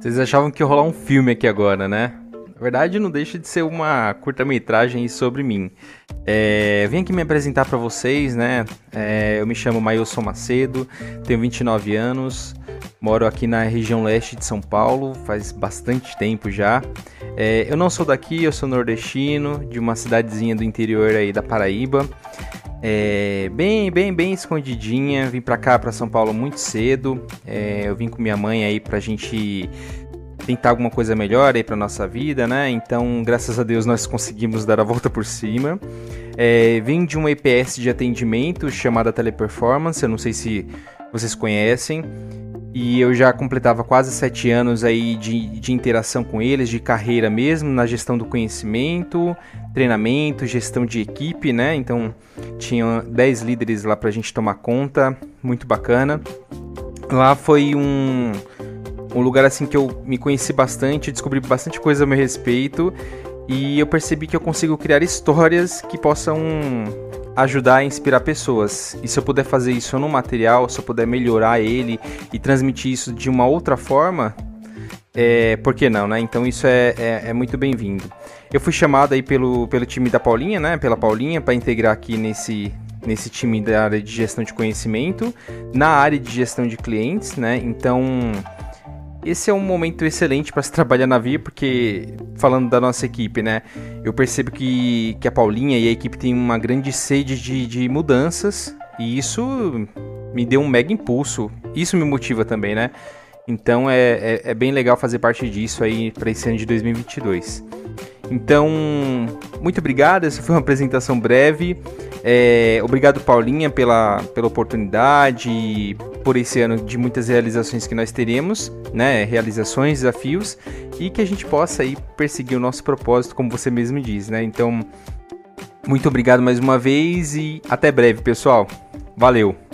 Vocês achavam que ia rolar um filme aqui agora, né? Na verdade, não deixa de ser uma curta-metragem sobre mim. É, vim aqui me apresentar para vocês, né? É, eu me chamo Mailson Macedo, tenho 29 anos, moro aqui na região leste de São Paulo, faz bastante tempo já. É, eu não sou daqui, eu sou nordestino, de uma cidadezinha do interior aí da Paraíba. É, bem, bem, bem escondidinha. Vim pra cá, pra São Paulo, muito cedo. É, eu vim com minha mãe aí pra gente tentar alguma coisa melhor aí pra nossa vida, né? Então, graças a Deus, nós conseguimos dar a volta por cima. É, vim de uma EPS de atendimento chamada Teleperformance, eu não sei se vocês conhecem. E eu já completava quase sete anos aí de, de interação com eles, de carreira mesmo, na gestão do conhecimento, treinamento, gestão de equipe, né? Então tinha dez líderes lá pra gente tomar conta, muito bacana. Lá foi um, um lugar assim que eu me conheci bastante, descobri bastante coisa a meu respeito e eu percebi que eu consigo criar histórias que possam ajudar a inspirar pessoas. E se eu puder fazer isso no material, se eu puder melhorar ele e transmitir isso de uma outra forma, é, por que não, né? Então isso é, é, é muito bem-vindo. Eu fui chamado aí pelo, pelo time da Paulinha, né? Pela Paulinha, para integrar aqui nesse, nesse time da área de gestão de conhecimento, na área de gestão de clientes, né? Então esse é um momento excelente para se trabalhar na Via, porque, falando da nossa equipe, né? Eu percebo que, que a Paulinha e a equipe têm uma grande sede de, de mudanças, e isso me deu um mega impulso. Isso me motiva também, né? Então é, é, é bem legal fazer parte disso aí para esse ano de 2022. Então, muito obrigado. Essa foi uma apresentação breve. É, obrigado, Paulinha, pela, pela oportunidade, por esse ano de muitas realizações que nós teremos, né? Realizações, desafios, e que a gente possa aí perseguir o nosso propósito, como você mesmo diz, né? Então, muito obrigado mais uma vez e até breve, pessoal. Valeu!